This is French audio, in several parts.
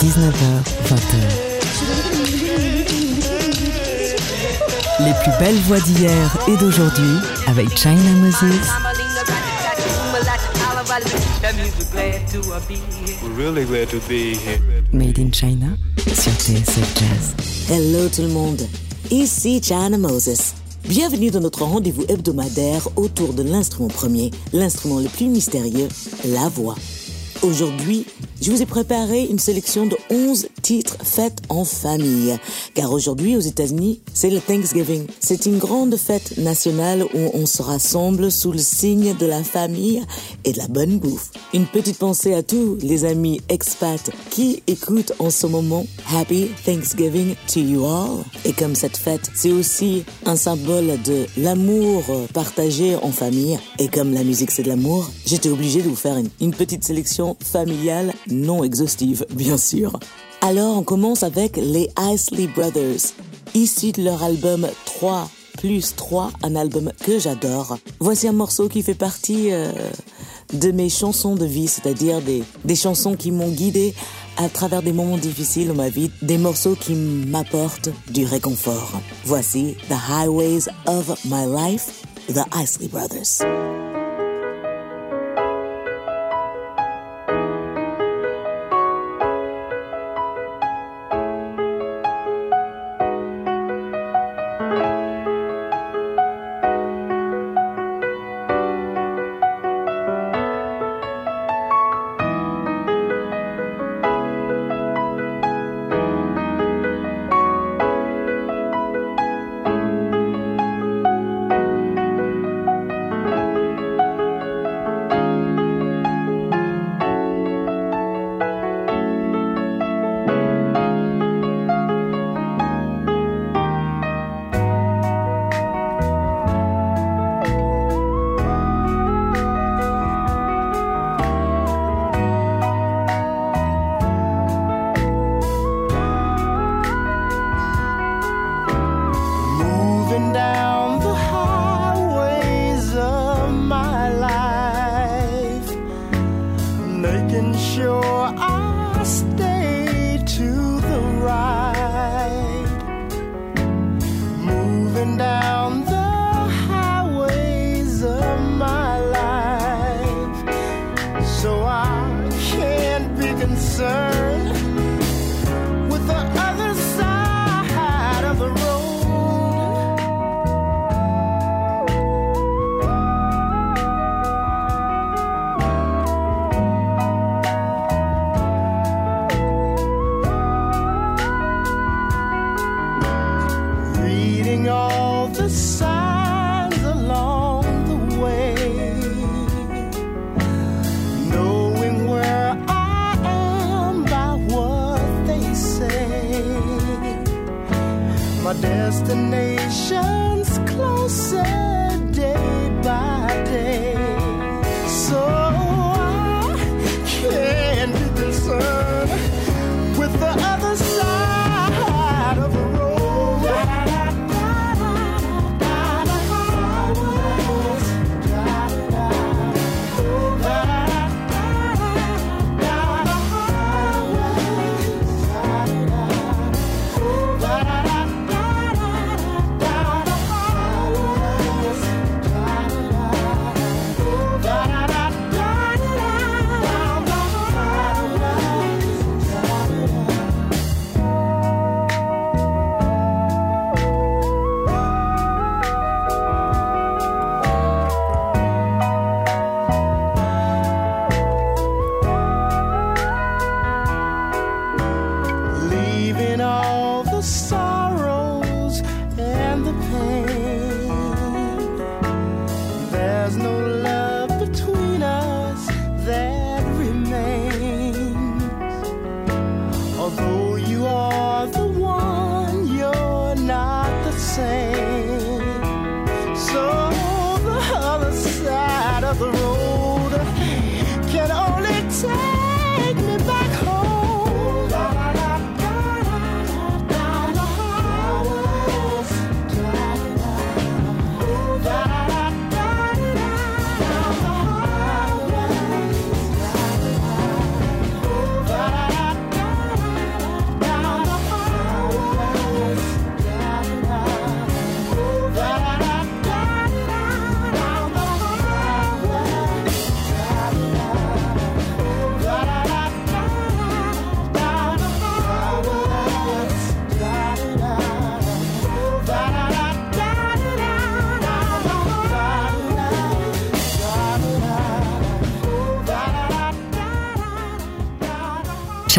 19h, 20h. Les plus belles voix d'hier et d'aujourd'hui avec China Moses. Made in China sur TSF Jazz. Hello tout le monde, ici China Moses. Bienvenue dans notre rendez-vous hebdomadaire autour de l'instrument premier, l'instrument le plus mystérieux, la voix. Aujourd'hui, je vous ai préparé une sélection de 11 titres faits en famille. Car aujourd'hui, aux États-Unis, c'est le Thanksgiving. C'est une grande fête nationale où on se rassemble sous le signe de la famille et de la bonne bouffe. Une petite pensée à tous les amis expats qui écoutent en ce moment Happy Thanksgiving to you all. Et comme cette fête, c'est aussi un symbole de l'amour partagé en famille. Et comme la musique c'est de l'amour, j'étais obligé de vous faire une petite sélection familiale non exhaustive, bien sûr. Alors on commence avec les Isley Brothers, issus de leur album 3 plus 3, un album que j'adore. Voici un morceau qui fait partie euh, de mes chansons de vie, c'est-à-dire des, des chansons qui m'ont guidé à travers des moments difficiles dans ma vie, des morceaux qui m'apportent du réconfort. Voici The Highways of My Life, The Isley Brothers.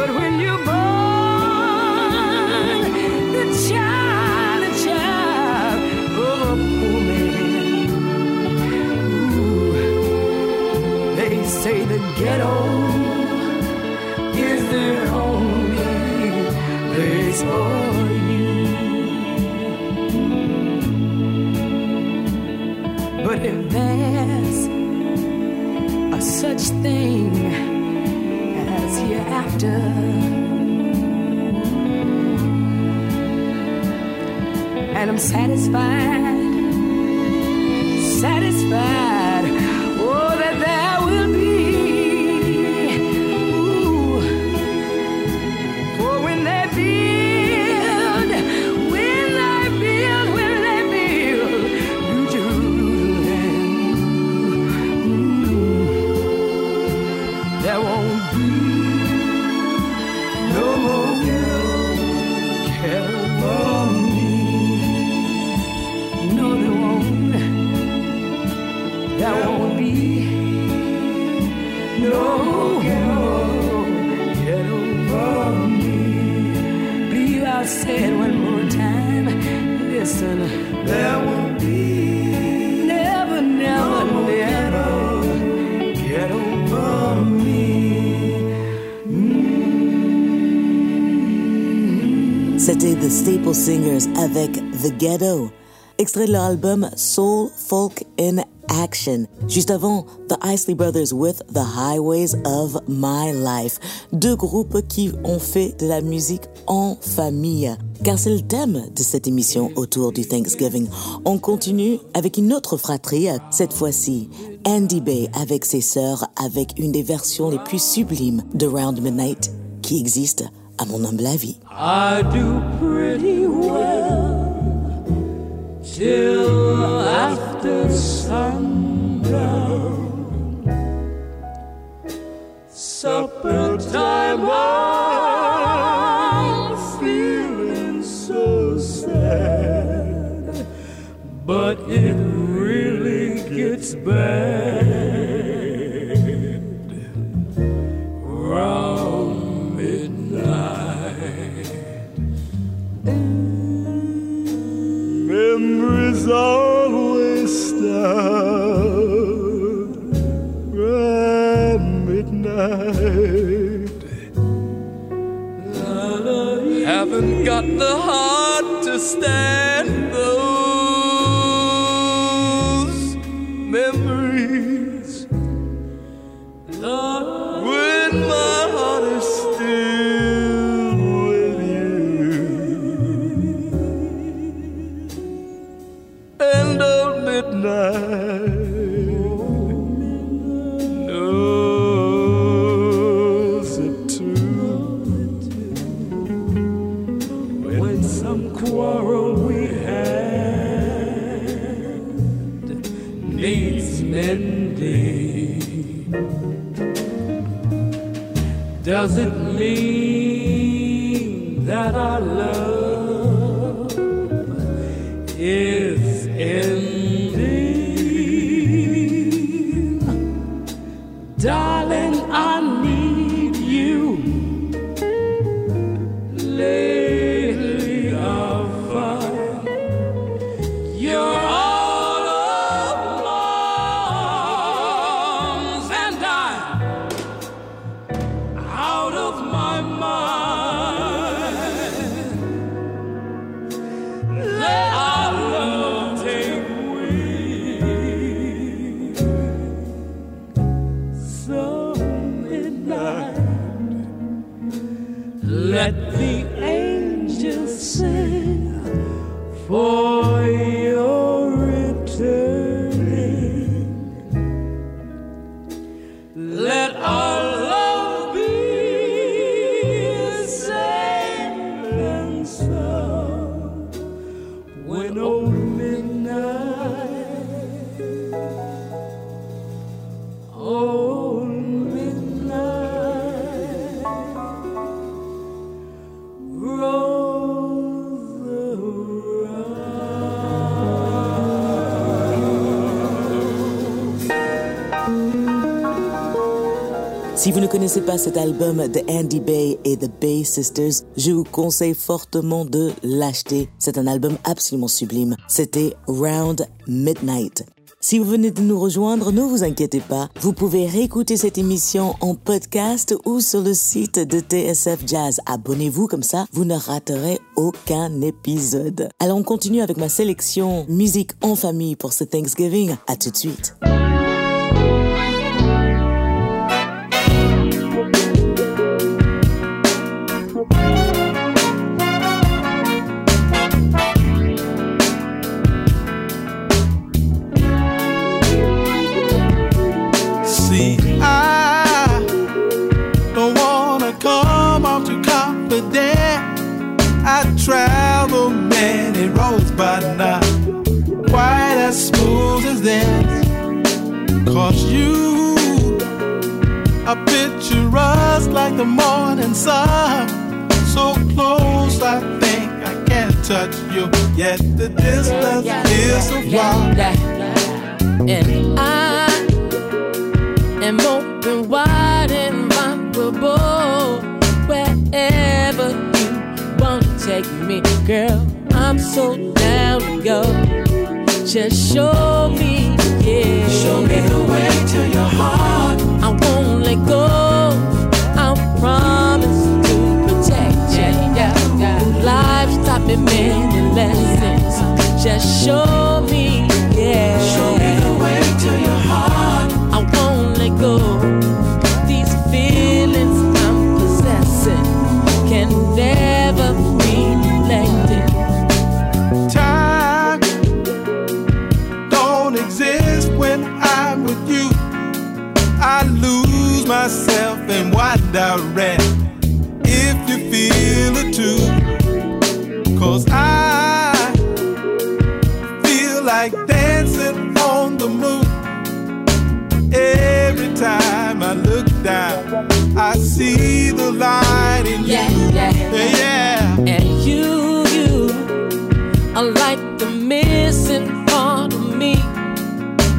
But when you're born, the child, the child of a poor man, they say the ghetto is only place for you. But if there's a such thing and I'm satisfied, satisfied, The Staple Singers avec The Ghetto, extrait de leur album Soul Folk in Action. Juste avant, The Isley Brothers with The Highways of My Life. Deux groupes qui ont fait de la musique en famille. Car c'est le thème de cette émission autour du Thanksgiving. On continue avec une autre fratrie, cette fois-ci Andy Bay avec ses sœurs, avec une des versions les plus sublimes de Round Midnight qui existe à mon humble avis. I do pretty well till after sundown. Supper time, I'm feeling so sad, but it really gets bad Memories always start around midnight. Haven't got the heart to stand and old midnight knows it too. When some quarrel we had needs mending, does it mean that our love? Si vous ne connaissez pas cet album de Andy Bay et The Bay Sisters, je vous conseille fortement de l'acheter. C'est un album absolument sublime. C'était Round Midnight. Si vous venez de nous rejoindre, ne vous inquiétez pas. Vous pouvez réécouter cette émission en podcast ou sur le site de TSF Jazz. Abonnez-vous comme ça, vous ne raterez aucun épisode. Alors on continue avec ma sélection musique en famille pour ce Thanksgiving. À tout de suite. Yet the distance is so far. And I am open wide and vulnerable wherever you want to take me, girl. I'm so down to go. Just show me, yeah. Show me the way to your heart. I won't let go. I promise to protect you. Yeah, yeah. Life's taught me lessons. Just show me, yeah. Show me the way to your heart. I won't let go. These feelings I'm possessing can never be neglected. Time don't exist when I'm with you. I lose myself in wonder if I see the light in you. Yeah, yeah. Yeah, yeah. And you, you are like the missing part of me.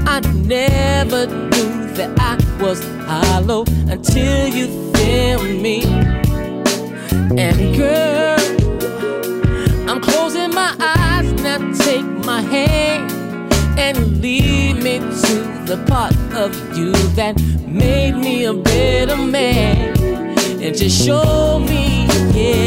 I never knew that I was hollow until you feel me. And girl, I'm closing my eyes now. Take my hand and lead me to the part of you that made me a better man. And just show me, yeah.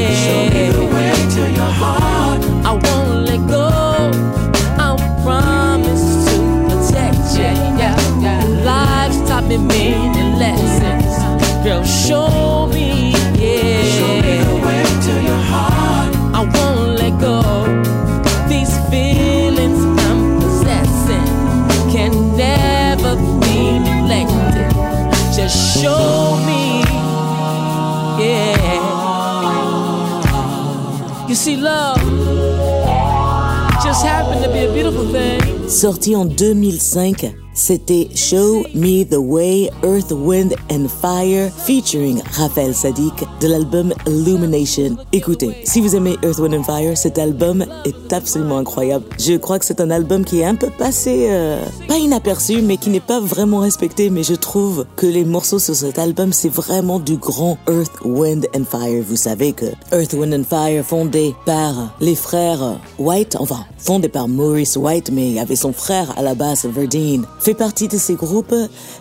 Sorti en 2005, C'était Show Me the Way, Earth, Wind and Fire, featuring Raphaël Sadik de l'album Illumination. Écoutez, si vous aimez Earth, Wind and Fire, cet album est absolument incroyable. Je crois que c'est un album qui est un peu passé, euh, pas inaperçu, mais qui n'est pas vraiment respecté, mais je trouve que les morceaux sur cet album, c'est vraiment du grand Earth, Wind and Fire. Vous savez que Earth, Wind and Fire, fondé par les frères White, enfin, fondé par Maurice White, mais avait son frère à la base, Verdine, partie de ces groupes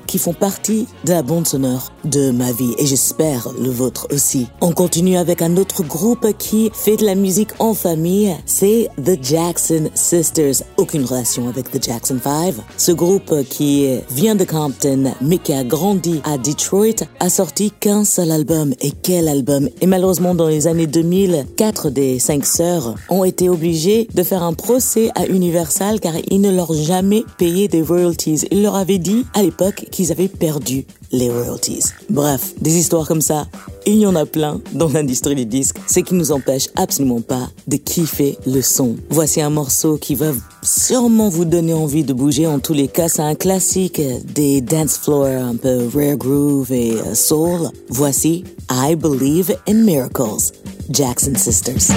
qui font partie de la bande sonore de ma vie et j'espère le vôtre aussi. On continue avec un autre groupe qui fait de la musique en famille, c'est The Jackson Sisters. Aucune relation avec The Jackson 5. Ce groupe qui vient de Compton mais qui a grandi à Detroit a sorti qu'un seul album et quel album? Et malheureusement dans les années 2000, quatre des cinq sœurs ont été obligées de faire un procès à Universal car ils ne leur ont jamais payé des royalties. Leur avaient dit à l'époque qu'ils avaient perdu les royalties. Bref, des histoires comme ça, il y en a plein dans l'industrie du disque, ce qui nous empêche absolument pas de kiffer le son. Voici un morceau qui va sûrement vous donner envie de bouger. En tous les cas, c'est un classique des dance floors un peu rare groove et euh, soul. Voici I Believe in Miracles, Jackson Sisters.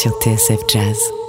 Sur TSF Jazz.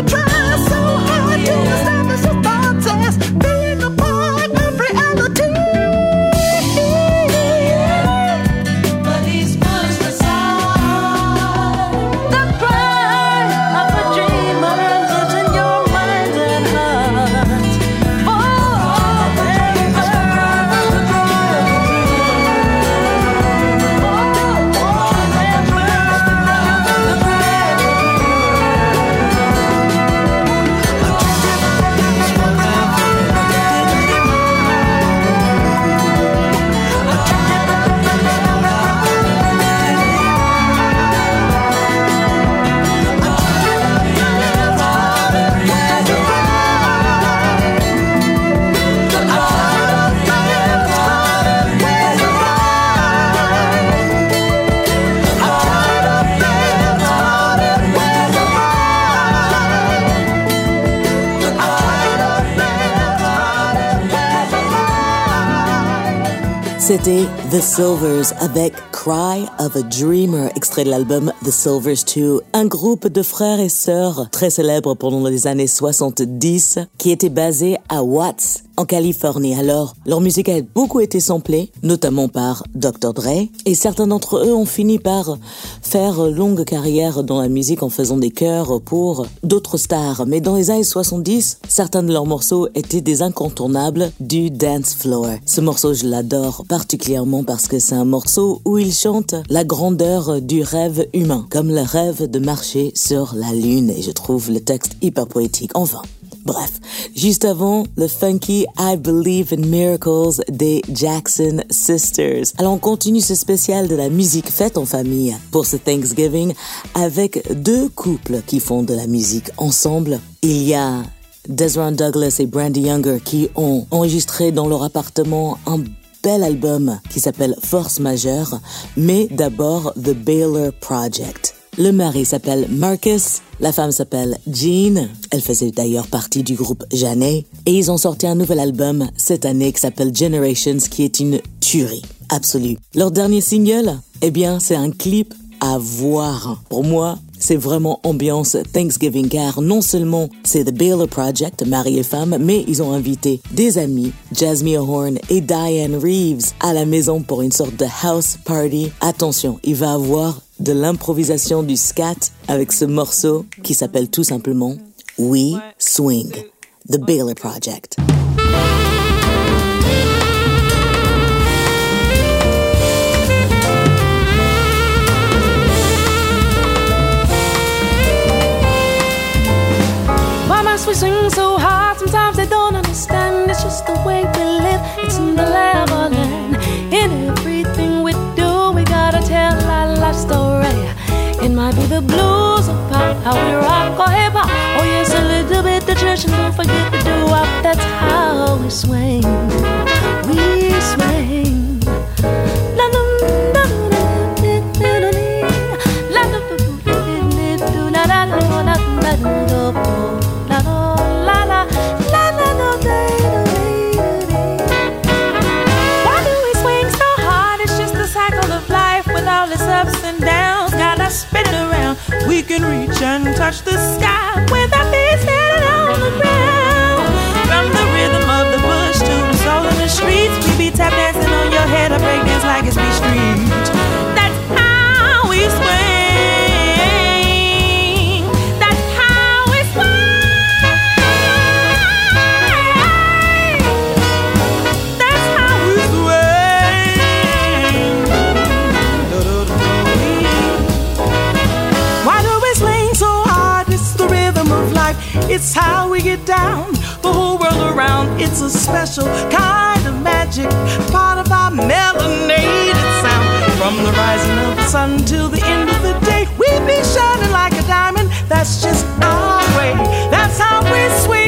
try The Silvers avec Cry of a Dreamer, extrait de l'album The Silvers 2, un groupe de frères et sœurs très célèbre pendant les années 70 qui était basé à Watts, en Californie. Alors, leur musique a beaucoup été samplée, notamment par Dr. Dre, et certains d'entre eux ont fini par faire longue carrière dans la musique en faisant des chœurs pour d'autres stars. Mais dans les années 70, certains de leurs morceaux étaient des incontournables du dance floor. Ce morceau, je l'adore particulièrement parce que c'est un morceau où ils chantent la grandeur du rêve humain, comme le rêve de marcher sur la lune, et je trouve le texte hyper poétique. Enfin, Bref, juste avant, le funky I Believe in Miracles des Jackson Sisters. Alors on continue ce spécial de la musique faite en famille pour ce Thanksgiving avec deux couples qui font de la musique ensemble. Il y a Desron Douglas et Brandy Younger qui ont enregistré dans leur appartement un bel album qui s'appelle Force Majeure, mais d'abord The Baylor Project. Le mari s'appelle Marcus, la femme s'appelle Jean, elle faisait d'ailleurs partie du groupe Janet, et ils ont sorti un nouvel album cette année qui s'appelle Generations, qui est une tuerie absolue. Leur dernier single, eh bien, c'est un clip à voir. Pour moi, c'est vraiment ambiance Thanksgiving car non seulement c'est The Baylor Project, mari et femme, mais ils ont invité des amis, Jasmine Horn et Diane Reeves, à la maison pour une sorte de house party. Attention, il va avoir de l'improvisation du scat avec ce morceau qui s'appelle tout simplement We Swing, The Baylor Project. We swing so hard? Sometimes they don't understand. It's just the way we live. It's in the level and in everything we do. We gotta tell our life story. It might be the blues or pop, how we rock or hip hop. Oh yes, a little bit the church and don't forget to do up. That's how we swing. Touch the sky down. The whole world around. It's a special kind of magic. Part of our melanated sound. From the rising of the sun till the end of the day, we be shining like a diamond. That's just our way. That's how we swing.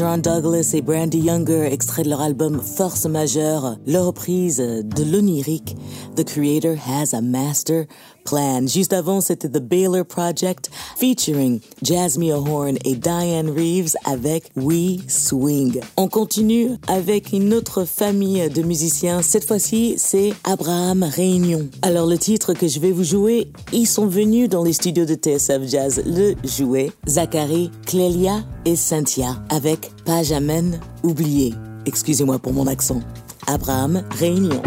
Ezra Douglas et Brandy Younger, extrait de leur album Force majeure, leur reprise de l'onirique The Creator Has a Master Plan. Juste avant, c'était The Baylor Project featuring Jasmine Horn et Diane Reeves avec We Swing. On continue avec une autre famille de musiciens. Cette fois-ci, c'est Abraham Réunion. Alors le titre que je vais vous jouer, ils sont venus dans les studios de TSF Jazz le jouer. Zachary, Clélia et Cynthia avec Pas jamais oublié. Excusez-moi pour mon accent. Abraham Réunion.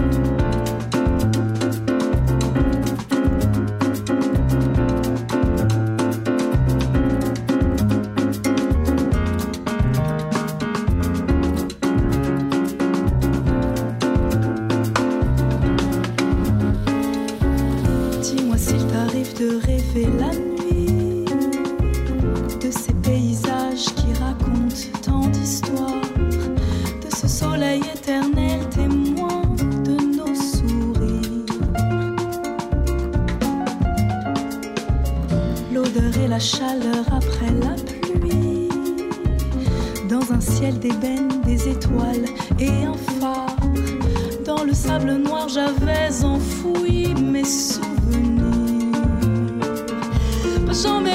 sable noir, j'avais enfoui mes souvenirs. J'en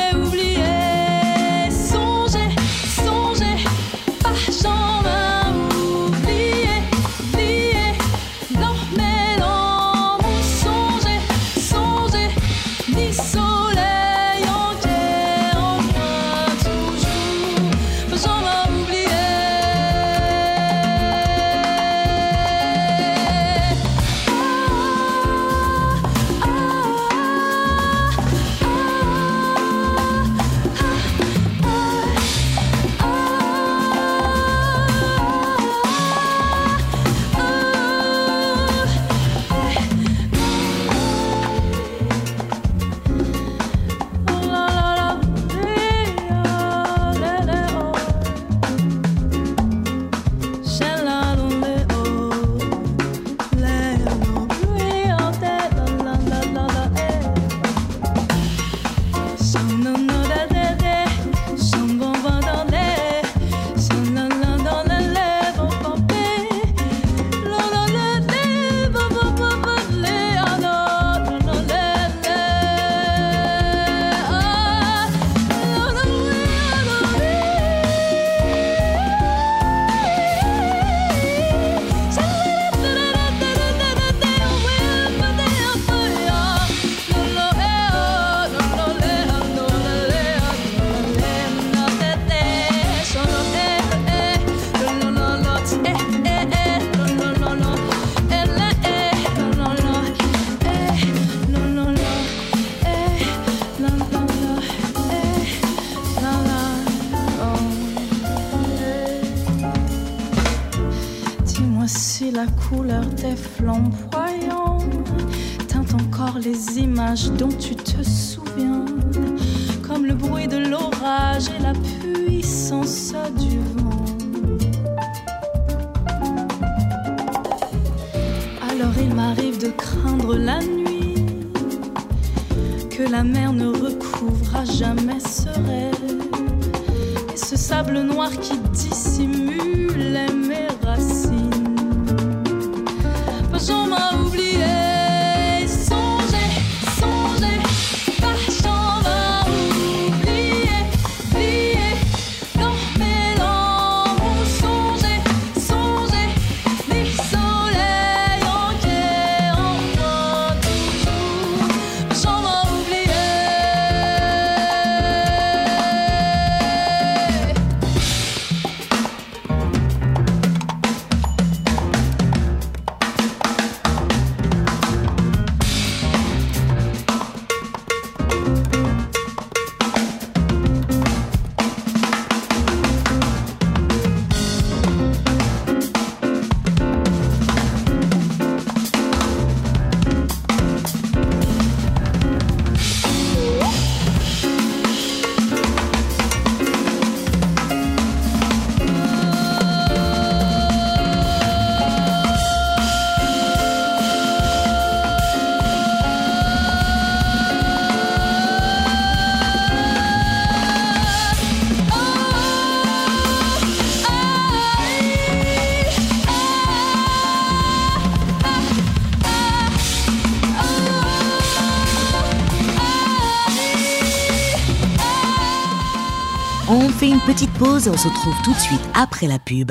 petite pause on se retrouve tout de suite après la pub.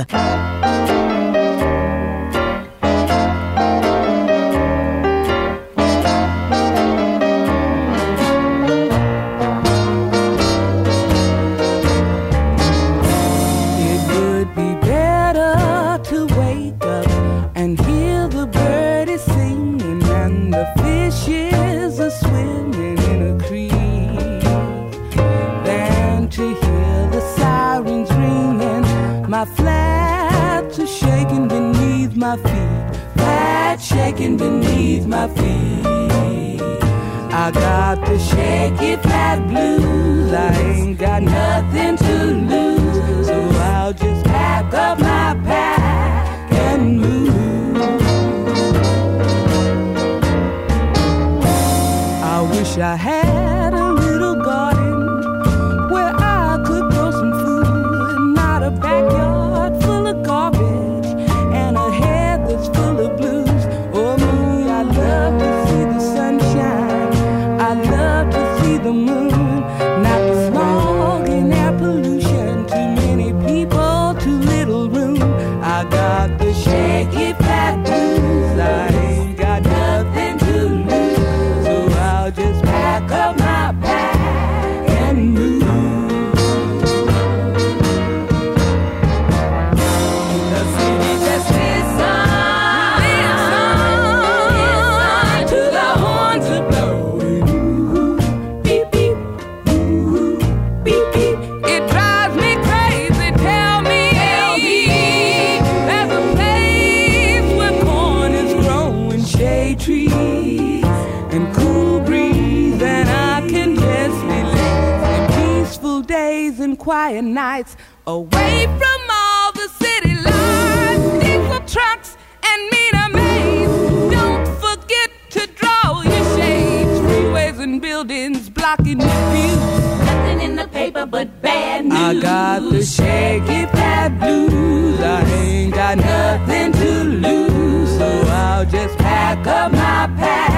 Nights away from all the city lights, diesel trucks and meter maids. Don't forget to draw your shades, freeways and buildings blocking your view. Nothing in the paper but bad news. I got the shaky fat blues. I ain't got nothing to lose, so I'll just pack up my pack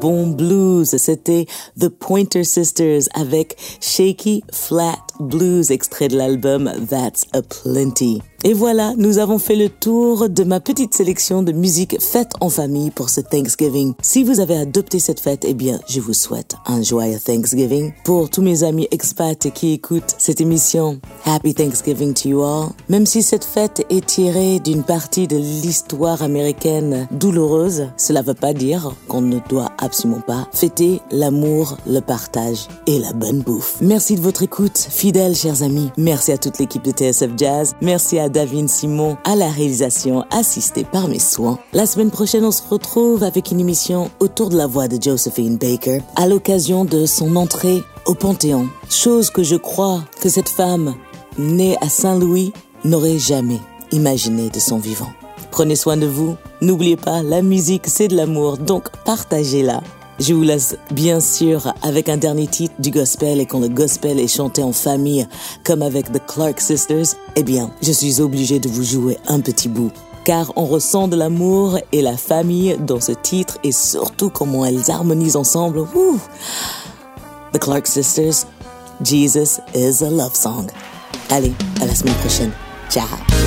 bon blues. C'était The Pointer Sisters avec Shaky Flat Blues, extrait de l'album That's a Plenty. Et voilà, nous avons fait le tour de ma petite sélection de musique faite en famille pour ce Thanksgiving. Si vous avez adopté cette fête, eh bien, je vous souhaite un joyeux Thanksgiving. Pour tous mes amis expats qui écoutent cette émission, Happy Thanksgiving to you all. Même si cette fête est tirée d'une partie de l'histoire américaine douloureuse, cela ne veut pas dire qu'on ne doit absolument pas fêter l'amour, le partage et la bonne bouffe. Merci de votre écoute, fidèles chers amis. Merci à toute l'équipe de TSF Jazz. Merci à David Simon à la réalisation assistée par mes soins. La semaine prochaine, on se retrouve avec une émission autour de la voix de Josephine Baker à l'occasion de son entrée au Panthéon. Chose que je crois que cette femme née à Saint-Louis n'aurait jamais imaginé de son vivant. Prenez soin de vous. N'oubliez pas, la musique, c'est de l'amour, donc partagez-la. Je vous laisse bien sûr avec un dernier titre du gospel et quand le gospel est chanté en famille comme avec The Clark Sisters, eh bien, je suis obligé de vous jouer un petit bout car on ressent de l'amour et la famille dans ce titre et surtout comment elles harmonisent ensemble. Ouh. The Clark Sisters, Jesus is a love song. Allez, à la semaine prochaine. Ciao.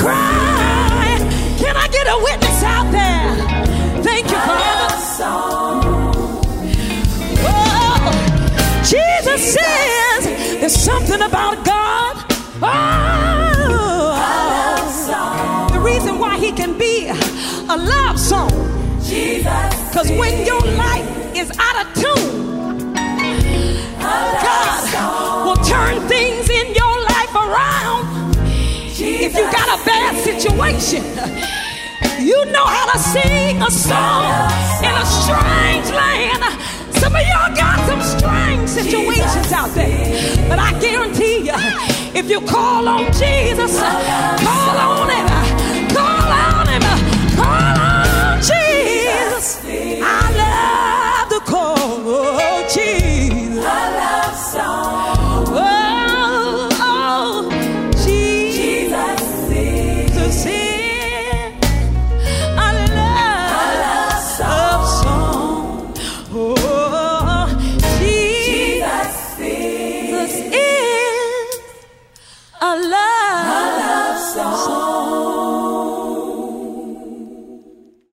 Cry? Can I get a witness out there? Thank you, Father. Oh, Jesus says there's something about God. Oh, the reason why he can be a love song. Because when your life is out of tune, God will turn things in your life around. If you got a bad situation, you know how to sing a song in a strange land. Some of y'all got some strange situations out there. But I guarantee you, if you call on Jesus, call on Him, call on Him, call on Jesus. I love the call, Jesus.